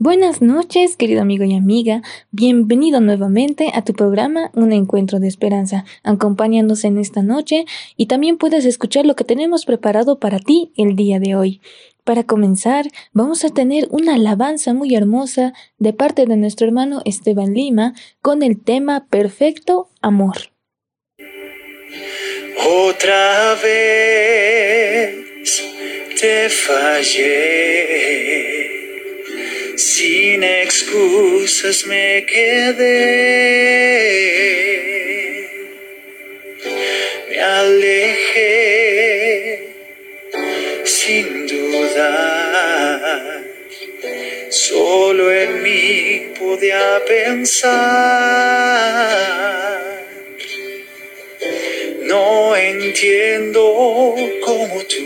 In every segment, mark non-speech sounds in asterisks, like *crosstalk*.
Buenas noches, querido amigo y amiga. Bienvenido nuevamente a tu programa Un Encuentro de Esperanza. Acompáñanos en esta noche y también puedes escuchar lo que tenemos preparado para ti el día de hoy. Para comenzar, vamos a tener una alabanza muy hermosa de parte de nuestro hermano Esteban Lima con el tema Perfecto Amor. Otra vez te fallé sin excusas me quedé, me alejé sin duda, solo en mí podía pensar. No entiendo cómo tú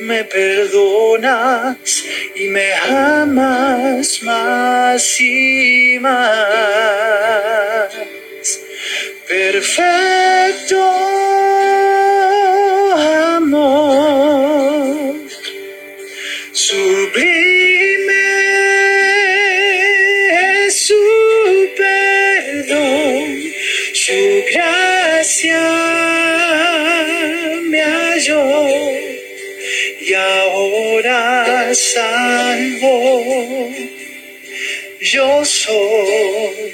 me perdonas y me amas más y más. Perfecto Yo soy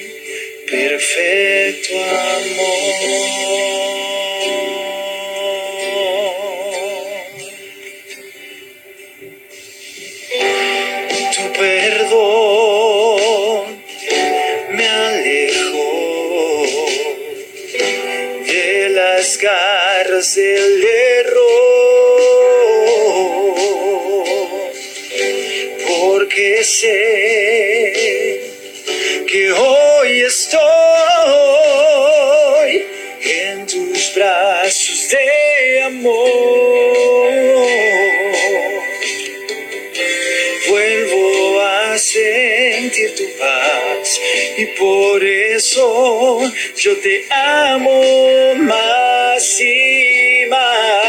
perfecto amor. Sentir tu paz y por eso yo te amo más y más.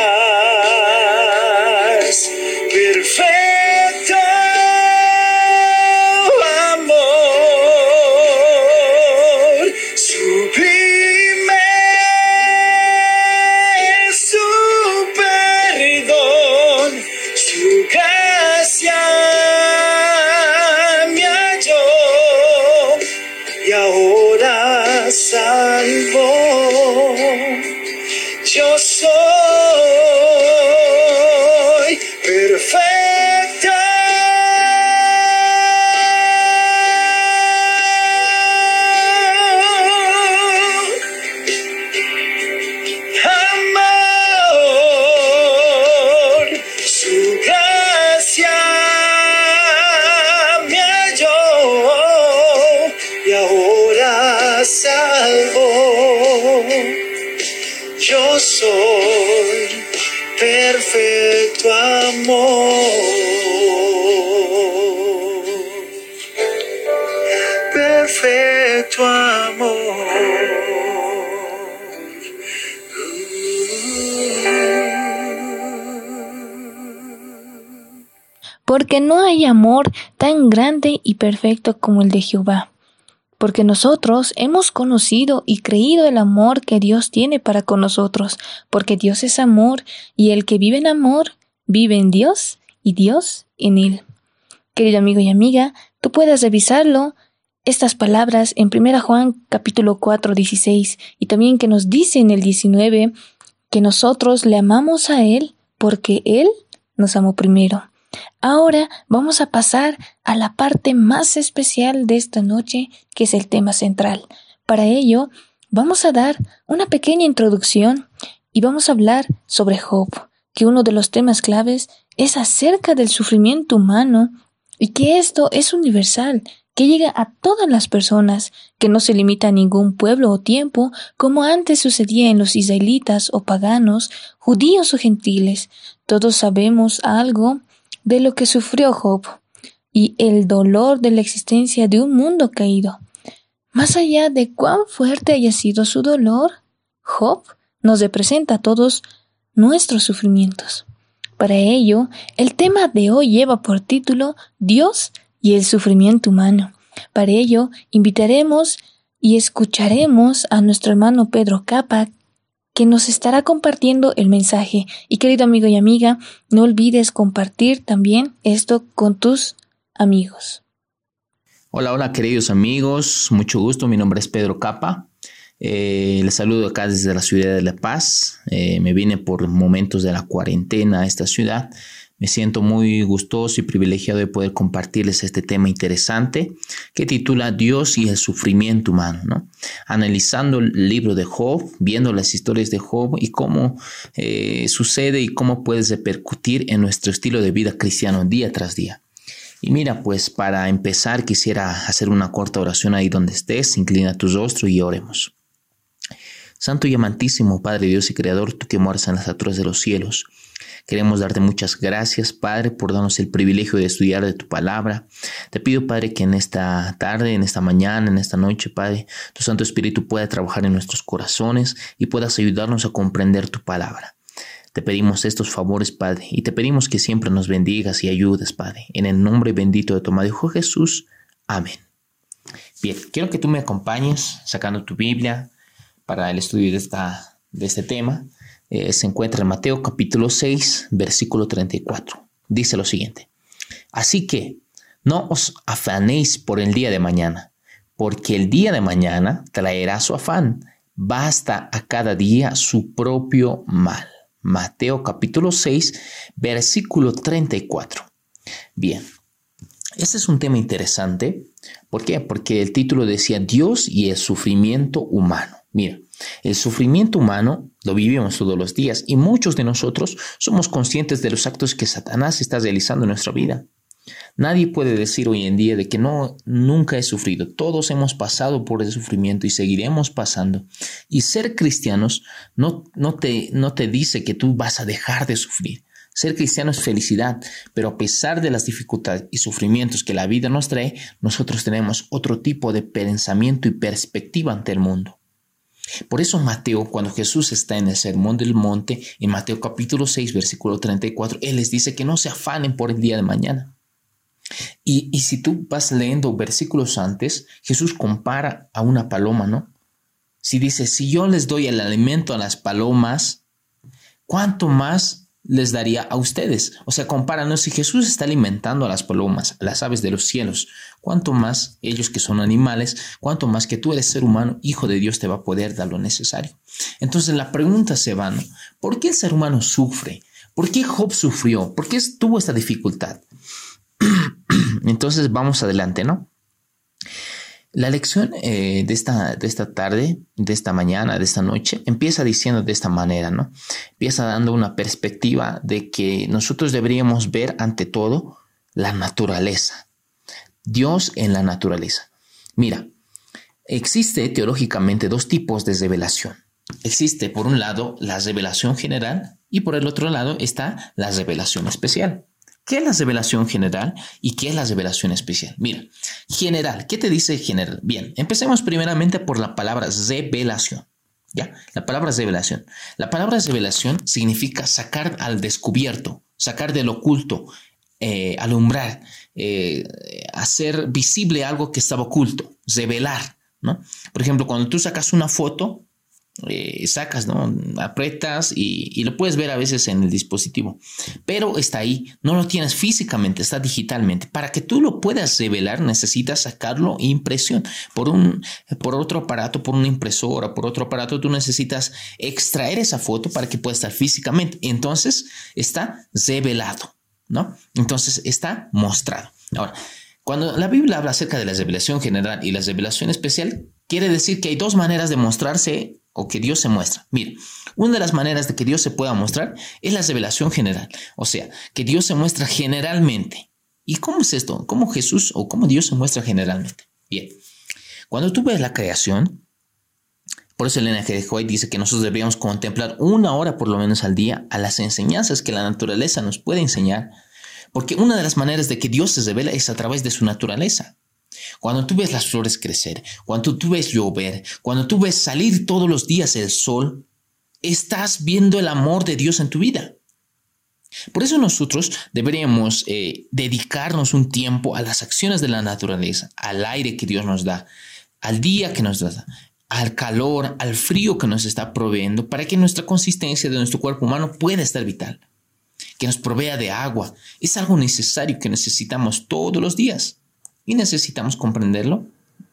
No hay amor tan grande y perfecto como el de Jehová. Porque nosotros hemos conocido y creído el amor que Dios tiene para con nosotros, porque Dios es amor, y el que vive en amor, vive en Dios y Dios en él. Querido amigo y amiga, tú puedes revisarlo, estas palabras en 1 Juan capítulo 4, 16, y también que nos dice en el 19 que nosotros le amamos a Él porque Él nos amó primero. Ahora vamos a pasar a la parte más especial de esta noche, que es el tema central. Para ello, vamos a dar una pequeña introducción y vamos a hablar sobre Job, que uno de los temas claves es acerca del sufrimiento humano y que esto es universal, que llega a todas las personas, que no se limita a ningún pueblo o tiempo, como antes sucedía en los israelitas o paganos, judíos o gentiles. Todos sabemos algo de lo que sufrió Job y el dolor de la existencia de un mundo caído. Más allá de cuán fuerte haya sido su dolor, Job nos representa a todos nuestros sufrimientos. Para ello, el tema de hoy lleva por título Dios y el sufrimiento humano. Para ello, invitaremos y escucharemos a nuestro hermano Pedro Capa, que nos estará compartiendo el mensaje. Y querido amigo y amiga, no olvides compartir también esto con tus amigos. Hola, hola queridos amigos, mucho gusto, mi nombre es Pedro Capa. Eh, les saludo acá desde la ciudad de La Paz. Eh, me vine por momentos de la cuarentena a esta ciudad me siento muy gustoso y privilegiado de poder compartirles este tema interesante que titula Dios y el sufrimiento humano, ¿no? Analizando el libro de Job, viendo las historias de Job y cómo eh, sucede y cómo puede repercutir en nuestro estilo de vida cristiano día tras día. Y mira, pues para empezar quisiera hacer una corta oración ahí donde estés, inclina tu rostro y oremos. Santo y amantísimo Padre Dios y Creador, tú que moras en las alturas de los cielos, Queremos darte muchas gracias, Padre, por darnos el privilegio de estudiar de tu palabra. Te pido, Padre, que en esta tarde, en esta mañana, en esta noche, Padre, tu Santo Espíritu pueda trabajar en nuestros corazones y puedas ayudarnos a comprender tu palabra. Te pedimos estos favores, Padre, y te pedimos que siempre nos bendigas y ayudes, Padre. En el nombre bendito de tu Hijo Jesús. Amén. Bien, quiero que tú me acompañes sacando tu Biblia para el estudio de, esta, de este tema. Eh, se encuentra en Mateo capítulo 6, versículo 34. Dice lo siguiente. Así que no os afanéis por el día de mañana, porque el día de mañana traerá su afán. Basta a cada día su propio mal. Mateo capítulo 6, versículo 34. Bien, este es un tema interesante. ¿Por qué? Porque el título decía Dios y el sufrimiento humano. Mira, el sufrimiento humano lo vivimos todos los días y muchos de nosotros somos conscientes de los actos que Satanás está realizando en nuestra vida. Nadie puede decir hoy en día de que no, nunca he sufrido. Todos hemos pasado por el sufrimiento y seguiremos pasando. Y ser cristianos no, no, te, no te dice que tú vas a dejar de sufrir. Ser cristiano es felicidad, pero a pesar de las dificultades y sufrimientos que la vida nos trae, nosotros tenemos otro tipo de pensamiento y perspectiva ante el mundo. Por eso Mateo, cuando Jesús está en el Sermón del Monte, en Mateo capítulo 6, versículo 34, Él les dice que no se afanen por el día de mañana. Y, y si tú vas leyendo versículos antes, Jesús compara a una paloma, ¿no? Si dice, si yo les doy el alimento a las palomas, ¿cuánto más les daría a ustedes. O sea, compáranos, si Jesús está alimentando a las palomas, a las aves de los cielos, cuánto más ellos que son animales, cuánto más que tú eres ser humano, hijo de Dios, te va a poder dar lo necesario. Entonces la pregunta se va, ¿no? ¿Por qué el ser humano sufre? ¿Por qué Job sufrió? ¿Por qué tuvo esta dificultad? *clears throat* Entonces vamos adelante, ¿no? La lección eh, de, esta, de esta tarde, de esta mañana, de esta noche, empieza diciendo de esta manera, ¿no? Empieza dando una perspectiva de que nosotros deberíamos ver ante todo la naturaleza. Dios en la naturaleza. Mira, existe teológicamente dos tipos de revelación. Existe por un lado la revelación general y por el otro lado está la revelación especial. ¿Qué es la revelación general y qué es la revelación especial? Mira, general, ¿qué te dice general? Bien, empecemos primeramente por la palabra revelación. ¿Ya? La palabra revelación. La palabra revelación significa sacar al descubierto, sacar del oculto, eh, alumbrar, eh, hacer visible algo que estaba oculto, revelar, ¿no? Por ejemplo, cuando tú sacas una foto, eh, sacas, ¿no? Apretas y, lo puedes ver a veces en el dispositivo, pero está ahí, no lo tienes físicamente, está digitalmente. Para que tú lo puedas revelar, necesitas sacarlo impresión por un, por otro aparato, por una impresora, por otro aparato, tú necesitas extraer esa foto para que pueda estar físicamente. Entonces está revelado, ¿no? Entonces está mostrado. Ahora, cuando la Biblia habla acerca de la revelación general y la revelación especial, quiere decir que hay dos maneras de mostrarse o que Dios se muestra. Mire, una de las maneras de que Dios se pueda mostrar es la revelación general, o sea, que Dios se muestra generalmente. ¿Y cómo es esto? ¿Cómo Jesús o cómo Dios se muestra generalmente? Bien, cuando tú ves la creación, por eso Elena G. White dice que nosotros deberíamos contemplar una hora por lo menos al día a las enseñanzas que la naturaleza nos puede enseñar, porque una de las maneras de que Dios se revela es a través de su naturaleza. Cuando tú ves las flores crecer, cuando tú ves llover, cuando tú ves salir todos los días el sol, estás viendo el amor de Dios en tu vida. Por eso nosotros deberíamos eh, dedicarnos un tiempo a las acciones de la naturaleza, al aire que Dios nos da, al día que nos da, al calor, al frío que nos está proveyendo, para que nuestra consistencia de nuestro cuerpo humano pueda estar vital, que nos provea de agua. Es algo necesario que necesitamos todos los días y necesitamos comprenderlo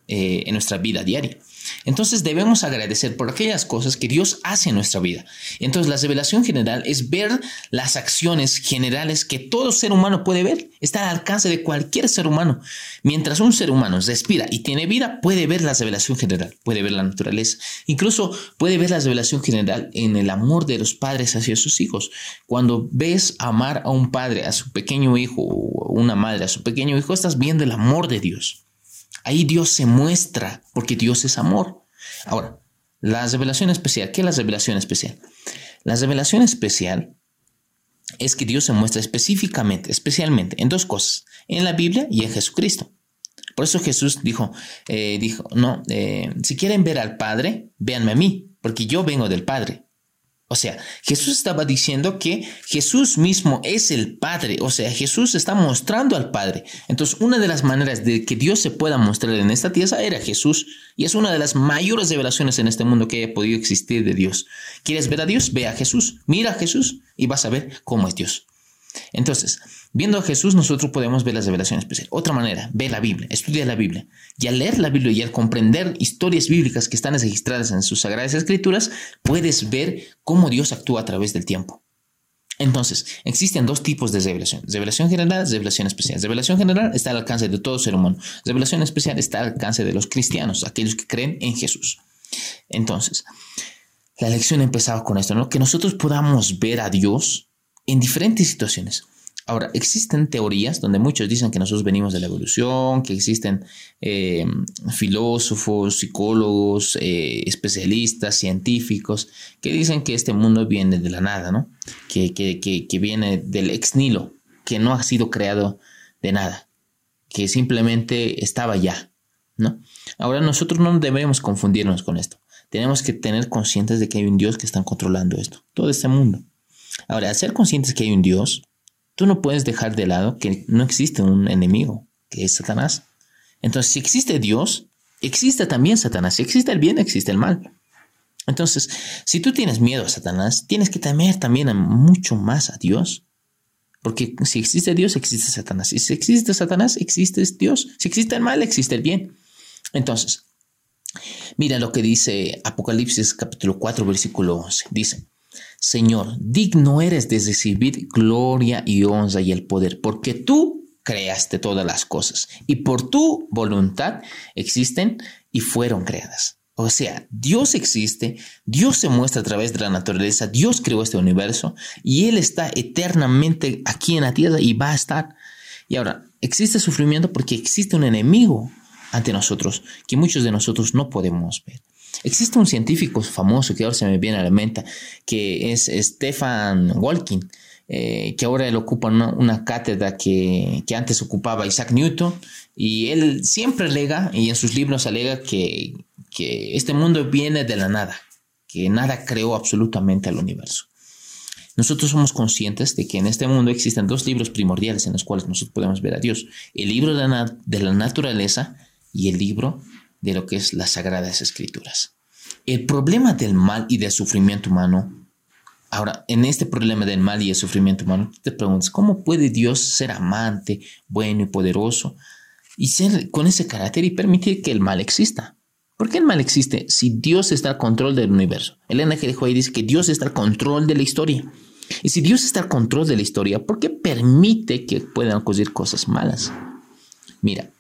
eh, en nuestra vida diaria. Entonces debemos agradecer por aquellas cosas que Dios hace en nuestra vida. Entonces la revelación general es ver las acciones generales que todo ser humano puede ver. Está al alcance de cualquier ser humano. Mientras un ser humano respira y tiene vida, puede ver la revelación general, puede ver la naturaleza. Incluso puede ver la revelación general en el amor de los padres hacia sus hijos. Cuando ves amar a un padre, a su pequeño hijo, o una madre, a su pequeño hijo, estás viendo el amor de Dios. Ahí Dios se muestra porque Dios es amor. Ahora, la revelación especial. ¿Qué es la revelación especial? La revelación especial es que Dios se muestra específicamente, especialmente en dos cosas, en la Biblia y en Jesucristo. Por eso Jesús dijo, eh, dijo, no, eh, si quieren ver al Padre, véanme a mí, porque yo vengo del Padre. O sea, Jesús estaba diciendo que Jesús mismo es el Padre. O sea, Jesús está mostrando al Padre. Entonces, una de las maneras de que Dios se pueda mostrar en esta tierra era Jesús. Y es una de las mayores revelaciones en este mundo que haya podido existir de Dios. ¿Quieres ver a Dios? Ve a Jesús. Mira a Jesús y vas a ver cómo es Dios. Entonces, viendo a Jesús, nosotros podemos ver la revelación especial. Otra manera, ve la Biblia, estudia la Biblia. Y al leer la Biblia y al comprender historias bíblicas que están registradas en sus sagradas escrituras, puedes ver cómo Dios actúa a través del tiempo. Entonces, existen dos tipos de revelación. Revelación general, revelación especial. Revelación general está al alcance de todo ser humano. Revelación especial está al alcance de los cristianos, aquellos que creen en Jesús. Entonces, la lección empezaba con esto, ¿no? Que nosotros podamos ver a Dios en diferentes situaciones. Ahora, existen teorías donde muchos dicen que nosotros venimos de la evolución, que existen eh, filósofos, psicólogos, eh, especialistas, científicos, que dicen que este mundo viene de la nada, ¿no? Que, que viene del ex nilo, que no ha sido creado de nada, que simplemente estaba ya, ¿no? Ahora nosotros no debemos confundirnos con esto. Tenemos que tener conscientes de que hay un Dios que está controlando esto, todo este mundo. Ahora, al ser conscientes que hay un Dios, tú no puedes dejar de lado que no existe un enemigo, que es Satanás. Entonces, si existe Dios, existe también Satanás. Si existe el bien, existe el mal. Entonces, si tú tienes miedo a Satanás, tienes que temer también mucho más a Dios. Porque si existe Dios, existe Satanás. Y si existe Satanás, existe Dios. Si existe el mal, existe el bien. Entonces, mira lo que dice Apocalipsis capítulo 4, versículo 11. Dice, Señor, digno eres de recibir gloria y honra y el poder, porque tú creaste todas las cosas y por tu voluntad existen y fueron creadas. O sea, Dios existe, Dios se muestra a través de la naturaleza, Dios creó este universo y Él está eternamente aquí en la tierra y va a estar. Y ahora, existe sufrimiento porque existe un enemigo ante nosotros que muchos de nosotros no podemos ver. Existe un científico famoso que ahora se me viene a la mente, que es Stefan Walking, eh, que ahora él ocupa una, cátedra que, antes ocupaba Isaac Newton, y él siempre alega, y en sus libros alega que, que este mundo viene de la nada, que nada creó absolutamente al universo. Nosotros somos conscientes de que en este mundo existen dos libros primordiales en los cuales nosotros podemos ver a Dios. El libro de la, de la naturaleza y el libro de lo que es las sagradas escrituras. El problema del mal y del sufrimiento humano, ahora, en este problema del mal y el sufrimiento humano, te preguntas, ¿cómo puede Dios ser amante, bueno y poderoso y ser con ese carácter y permitir que el mal exista? ¿Por qué el mal existe si Dios está al control del universo? Elena G. ahí dice que Dios está al control de la historia. Y si Dios está al control de la historia, ¿por qué permite que puedan ocurrir cosas malas? Mira,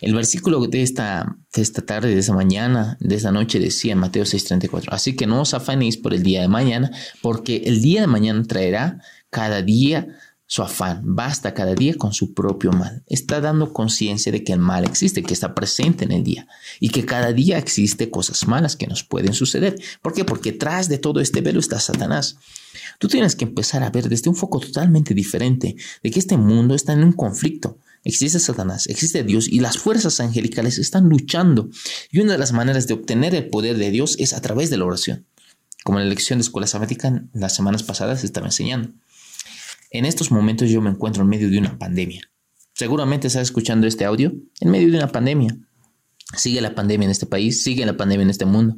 el versículo de esta, esta tarde, de esta mañana, de esta noche decía Mateo 6:34, así que no os afanéis por el día de mañana, porque el día de mañana traerá cada día su afán, basta cada día con su propio mal. Está dando conciencia de que el mal existe, que está presente en el día y que cada día existe cosas malas que nos pueden suceder. ¿Por qué? Porque tras de todo este velo está Satanás. Tú tienes que empezar a ver desde un foco totalmente diferente de que este mundo está en un conflicto Existe Satanás, existe Dios y las fuerzas angelicales están luchando. Y una de las maneras de obtener el poder de Dios es a través de la oración. Como en la lección de escuela sabática las semanas pasadas se estaba enseñando. En estos momentos yo me encuentro en medio de una pandemia. Seguramente estás escuchando este audio en medio de una pandemia. Sigue la pandemia en este país, sigue la pandemia en este mundo.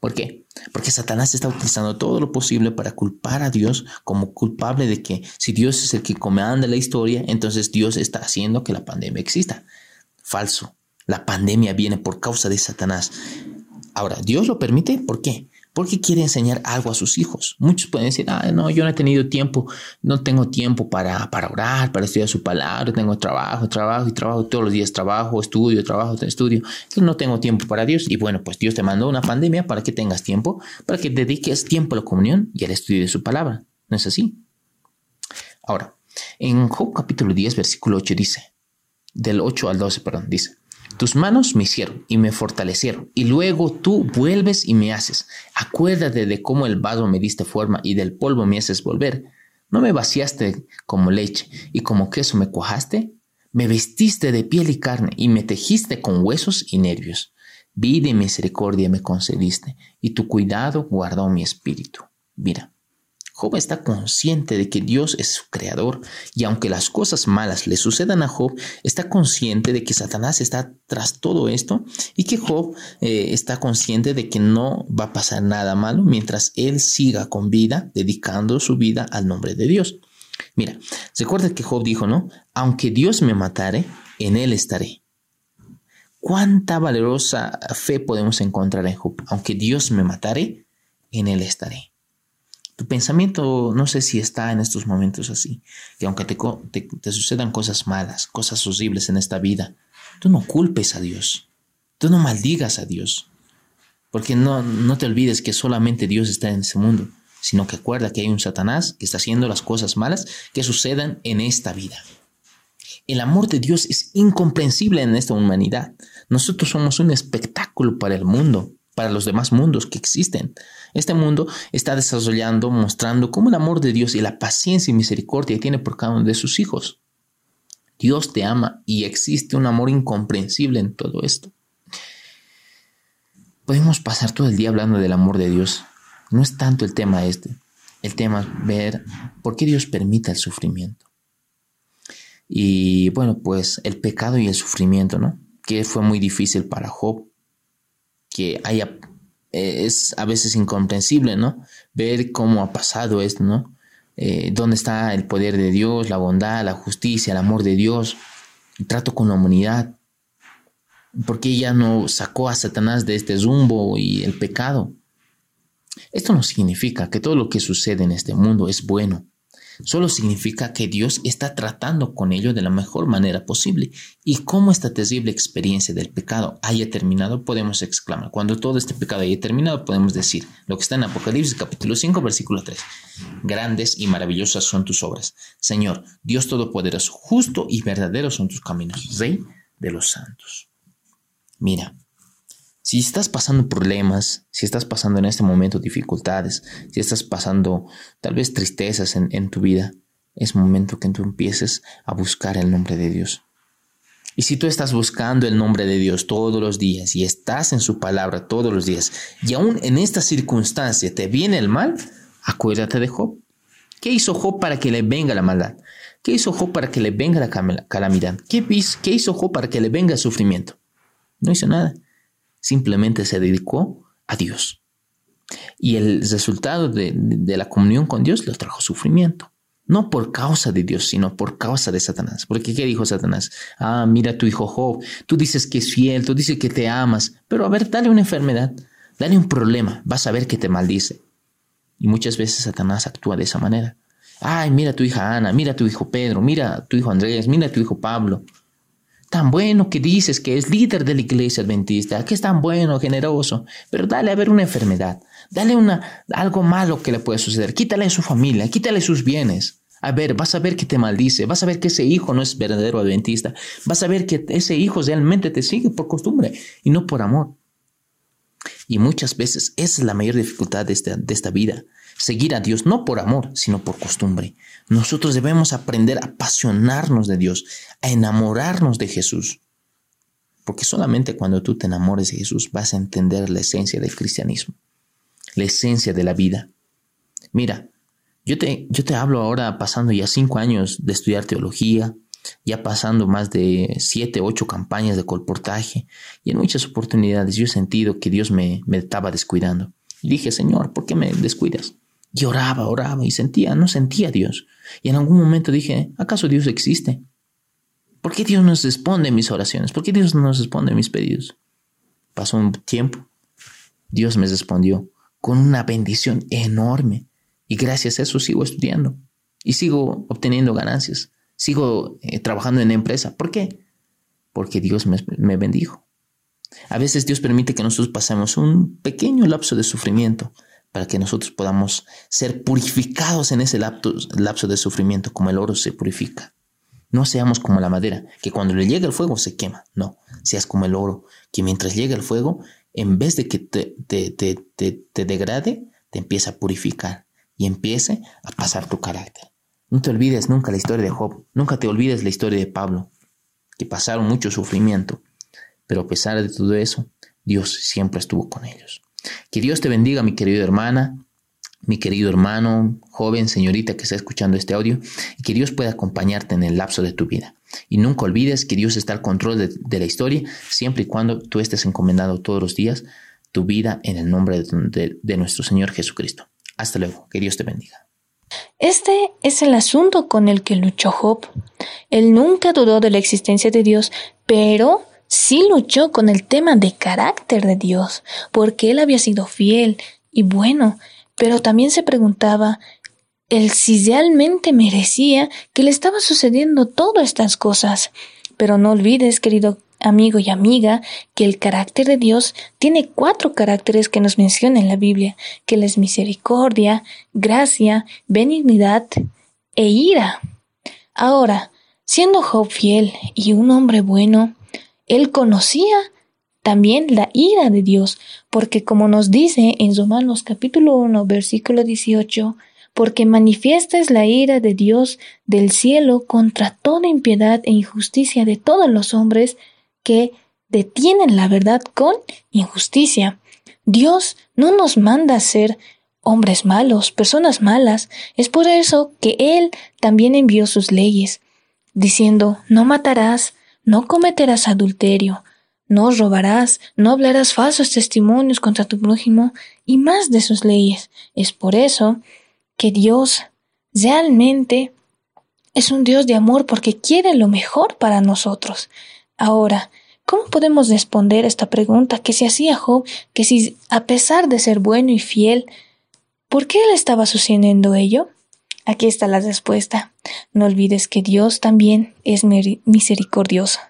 ¿Por qué? Porque Satanás está utilizando todo lo posible para culpar a Dios como culpable de que si Dios es el que comanda la historia, entonces Dios está haciendo que la pandemia exista. Falso. La pandemia viene por causa de Satanás. Ahora, ¿Dios lo permite? ¿Por qué? Porque quiere enseñar algo a sus hijos. Muchos pueden decir, ah, no, yo no he tenido tiempo, no tengo tiempo para, para orar, para estudiar su palabra, tengo trabajo, trabajo y trabajo, todos los días trabajo, estudio, trabajo, estudio, no tengo tiempo para Dios. Y bueno, pues Dios te mandó una pandemia para que tengas tiempo, para que dediques tiempo a la comunión y al estudio de su palabra. ¿No es así? Ahora, en Job capítulo 10, versículo 8 dice, del 8 al 12, perdón, dice, tus manos me hicieron y me fortalecieron, y luego tú vuelves y me haces. Acuérdate de cómo el vaso me diste forma y del polvo me haces volver. ¿No me vaciaste como leche y como queso me cuajaste? Me vestiste de piel y carne y me tejiste con huesos y nervios. Vida y misericordia me concediste, y tu cuidado guardó mi espíritu. Mira, Job está consciente de que Dios es su creador y aunque las cosas malas le sucedan a Job, está consciente de que Satanás está tras todo esto y que Job eh, está consciente de que no va a pasar nada malo mientras él siga con vida, dedicando su vida al nombre de Dios. Mira, recuerda que Job dijo, ¿no? Aunque Dios me matare, en él estaré. ¿Cuánta valerosa fe podemos encontrar en Job? Aunque Dios me matare, en él estaré. Tu pensamiento no sé si está en estos momentos así, que aunque te, sucedan cosas malas, cosas horribles en esta vida, tú no culpes a Dios, tú no maldigas a Dios, porque no, no te olvides que solamente Dios está en ese mundo, sino que acuerda que hay un Satanás que está haciendo las cosas malas que sucedan en esta vida. El amor de Dios es incomprensible en esta humanidad. Nosotros somos un espectáculo para el mundo para los demás mundos que existen. Este mundo está desarrollando, mostrando cómo el amor de Dios y la paciencia y misericordia tiene por cada uno de sus hijos. Dios te ama y existe un amor incomprensible en todo esto. Podemos pasar todo el día hablando del amor de Dios. No es tanto el tema este. El tema es ver por qué Dios permite el sufrimiento. Y bueno, pues el pecado y el sufrimiento, ¿no? Que fue muy difícil para Job que haya, eh, es a veces incomprensible, ¿no? Ver cómo ha pasado esto, ¿no? Eh, ¿Dónde está el poder de Dios, la bondad, la justicia, el amor de Dios, el trato con la humanidad? ¿Por qué ella no sacó a Satanás de este rumbo y el pecado? Esto no significa que todo lo que sucede en este mundo es bueno solo significa que Dios está tratando con ello de la mejor manera posible. Y como esta terrible experiencia del pecado haya terminado, podemos exclamar. Cuando todo este pecado haya terminado, podemos decir lo que está en Apocalipsis capítulo 5, versículo 3. Grandes y maravillosas son tus obras. Señor, Dios Todopoderoso, justo y verdadero son tus caminos, Rey de los santos. Mira, si estás pasando problemas, si estás pasando en este momento dificultades, si estás pasando tal vez tristezas en, tu vida, es momento que tú empieces a buscar el nombre de Dios. Y si tú estás buscando el nombre de Dios todos los días y estás en su palabra todos los días, y aún en esta circunstancia te viene el mal, acuérdate de Job. ¿Qué hizo Job para que le venga la maldad? ¿Qué hizo Job para que le venga la calamidad? ¿Qué hizo Job para que le venga el sufrimiento? No hizo nada simplemente se dedicó a Dios. Y el resultado de, la comunión con Dios le trajo sufrimiento. No por causa de Dios, sino por causa de Satanás. Porque ¿qué dijo Satanás? Ah, mira tu hijo Job, tú dices que es fiel, tú dices que te amas, pero a ver, dale una enfermedad, dale un problema, vas a ver que te maldice. Y muchas veces Satanás actúa de esa manera. Ay, mira tu hija Ana, mira tu hijo Pedro, mira tu hijo Andrés, mira tu hijo Pablo tan bueno que dices que es líder de la iglesia adventista, que es tan bueno, generoso, pero dale a ver una enfermedad, dale una, algo malo que le puede suceder, quítale su familia, quítale sus bienes. A ver, vas a ver que te maldice, vas a ver que ese hijo no es verdadero adventista, vas a ver que ese hijo realmente te sigue por costumbre y no por amor. Y muchas veces esa es la mayor dificultad de esta, de esta vida, seguir a Dios no por amor, sino por costumbre. Nosotros debemos aprender a apasionarnos de Dios, a enamorarnos de Jesús. Porque solamente cuando tú te enamores de Jesús vas a entender la esencia del cristianismo, la esencia de la vida. Mira, Yo te, yo te hablo ahora pasando ya cinco años de estudiar teología, ya pasando más de siete, ocho campañas de colportaje y en muchas oportunidades yo he sentido que Dios me, me estaba descuidando. Dije, Señor, ¿por qué me descuidas? Y oraba, oraba y sentía, no sentía a Dios. Y en algún momento dije, ¿acaso Dios existe? ¿Por qué Dios no responde mis oraciones? ¿Por qué Dios no responde mis pedidos? Pasó un tiempo. Dios me respondió con una bendición enorme. Y gracias a eso sigo estudiando. Y sigo obteniendo ganancias. Sigo eh, trabajando en empresa. ¿Por qué? Porque Dios me, me bendijo. A veces Dios permite que nosotros pasemos un pequeño lapso de sufrimiento para que nosotros podamos ser purificados en ese lapso, de sufrimiento, como el oro se purifica. No seamos como la madera, que cuando le llega el fuego se quema. No, seas como el oro, que mientras llega el fuego, en vez de que te, te, degrade, te empieza a purificar y empiece a pasar tu carácter. No te olvides nunca la historia de Job, nunca te olvides la historia de Pablo, que pasaron mucho sufrimiento, pero a pesar de todo eso, Dios siempre estuvo con ellos. Que Dios te bendiga, mi querida hermana, mi querido hermano, joven, señorita que está escuchando este audio, y que Dios pueda acompañarte en el lapso de tu vida. Y nunca olvides que Dios está al control de, la historia, siempre y cuando tú estés encomendado todos los días tu vida en el nombre de nuestro Señor Jesucristo. Hasta luego, que Dios te bendiga. Este es el asunto con el que luchó Job. Él nunca dudó de la existencia de Dios, pero sí luchó con el tema de carácter de Dios, porque él había sido fiel y bueno, pero también se preguntaba el si realmente merecía que le estaba sucediendo todas estas cosas. Pero no olvides, querido amigo y amiga, que el carácter de Dios tiene cuatro caracteres que nos menciona en la Biblia, que es misericordia, gracia, benignidad e ira. Ahora, siendo Job fiel y un hombre bueno, él conocía también la ira de Dios, porque como nos dice en Romanos capítulo 1, versículo 18, porque manifiesta es la ira de Dios del cielo contra toda impiedad e injusticia de todos los hombres que detienen la verdad con injusticia. Dios no nos manda a ser hombres malos, personas malas. Es por eso que Él también envió sus leyes, diciendo, no matarás, no cometerás adulterio, no robarás, no hablarás falsos testimonios contra tu prójimo y más de sus leyes. Es por eso que Dios realmente es un Dios de amor porque quiere lo mejor para nosotros. Ahora, ¿cómo podemos responder esta pregunta que se hacía Job, que si a pesar de ser bueno y fiel, ¿por qué le estaba sucediendo ello? Aquí está la respuesta. No olvides que Dios también es misericordioso.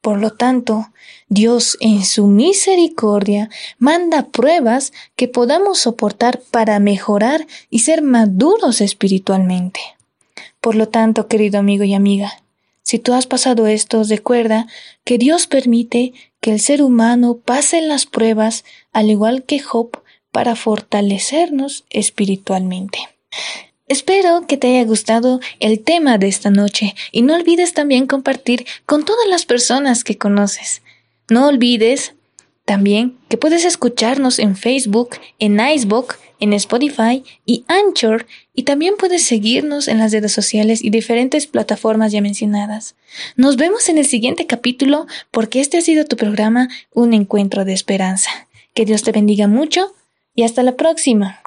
Por lo tanto, Dios en su misericordia manda pruebas que podamos soportar para mejorar y ser maduros espiritualmente. Por lo tanto, querido amigo y amiga, si tú has pasado esto, recuerda que Dios permite que el ser humano pase las pruebas, al igual que Job, para fortalecernos espiritualmente. Espero que te haya gustado el tema de esta noche y no olvides también compartir con todas las personas que conoces. No olvides también que puedes escucharnos en Facebook, en Icebook, en Spotify y Anchor y también puedes seguirnos en las redes sociales y diferentes plataformas ya mencionadas. Nos vemos en el siguiente capítulo porque este ha sido tu programa Un Encuentro de Esperanza. Que Dios te bendiga mucho y hasta la próxima.